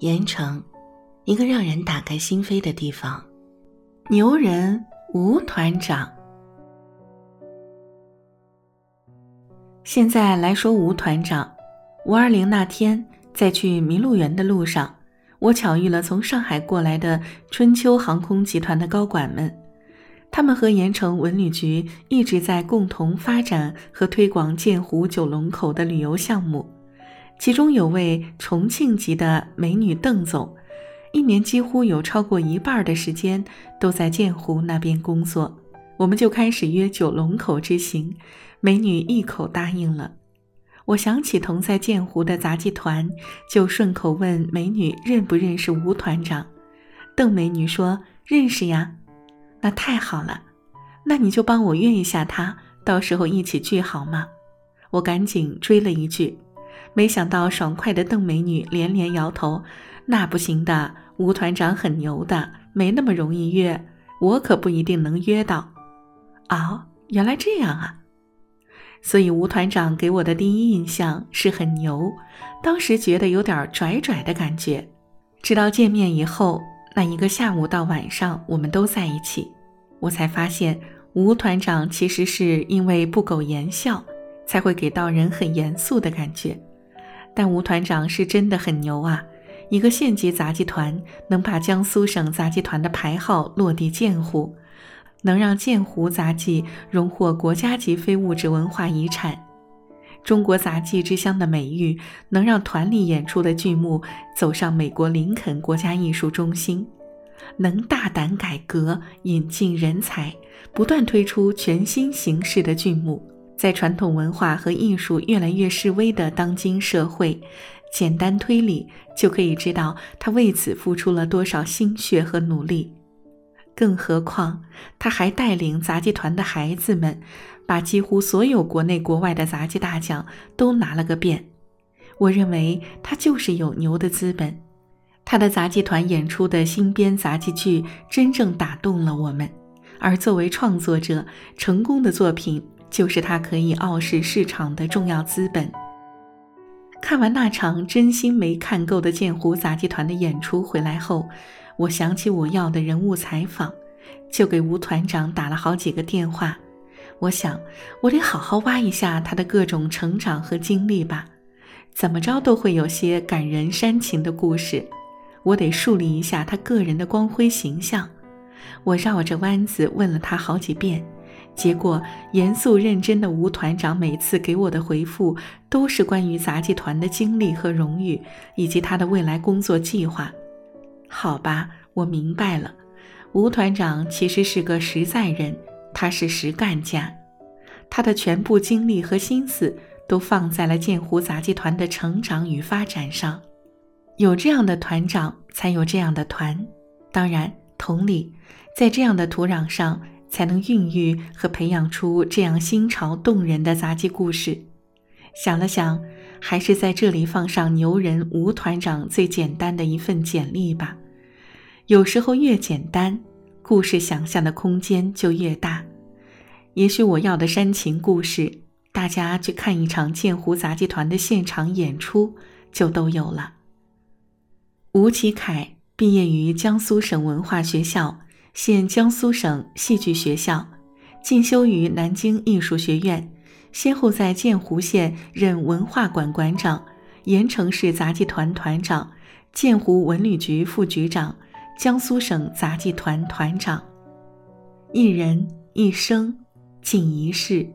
盐城，一个让人打开心扉的地方。牛人吴团长。现在来说吴团长。五二零那天，在去麋鹿园的路上，我巧遇了从上海过来的春秋航空集团的高管们。他们和盐城文旅局一直在共同发展和推广建湖九龙口的旅游项目。其中有位重庆籍的美女邓总，一年几乎有超过一半的时间都在建湖那边工作。我们就开始约九龙口之行，美女一口答应了。我想起同在建湖的杂技团，就顺口问美女认不认识吴团长。邓美女说认识呀，那太好了，那你就帮我约一下他，到时候一起聚好吗？我赶紧追了一句。没想到爽快的邓美女连连摇头：“那不行的，吴团长很牛的，没那么容易约，我可不一定能约到。”哦，原来这样啊！所以吴团长给我的第一印象是很牛，当时觉得有点拽拽的感觉。直到见面以后，那一个下午到晚上，我们都在一起，我才发现吴团长其实是因为不苟言笑，才会给到人很严肃的感觉。但吴团长是真的很牛啊！一个县级杂技团能把江苏省杂技团的牌号落地建湖，能让建湖杂技荣获国家级非物质文化遗产，中国杂技之乡的美誉，能让团里演出的剧目走上美国林肯国家艺术中心，能大胆改革、引进人才，不断推出全新形式的剧目。在传统文化和艺术越来越式微的当今社会，简单推理就可以知道他为此付出了多少心血和努力。更何况，他还带领杂技团的孩子们，把几乎所有国内国外的杂技大奖都拿了个遍。我认为他就是有牛的资本。他的杂技团演出的新编杂技剧真正打动了我们，而作为创作者，成功的作品。就是他可以傲视市场的重要资本。看完那场真心没看够的剑湖杂技团的演出回来后，我想起我要的人物采访，就给吴团长打了好几个电话。我想，我得好好挖一下他的各种成长和经历吧，怎么着都会有些感人煽情的故事。我得树立一下他个人的光辉形象。我绕着弯子问了他好几遍。结果，严肃认真的吴团长每次给我的回复都是关于杂技团的经历和荣誉，以及他的未来工作计划。好吧，我明白了，吴团长其实是个实在人，他是实干家，他的全部精力和心思都放在了建湖杂技团的成长与发展上。有这样的团长，才有这样的团。当然，同理，在这样的土壤上。才能孕育和培养出这样新潮动人的杂技故事。想了想，还是在这里放上牛人吴团长最简单的一份简历吧。有时候越简单，故事想象的空间就越大。也许我要的煽情故事，大家去看一场建湖杂技团的现场演出就都有了。吴启凯毕业于江苏省文化学校。现江苏省戏剧学校，进修于南京艺术学院，先后在建湖县任文化馆馆长、盐城市杂技团团长、建湖文旅局副局长、江苏省杂技团团长。一人一生，尽一世。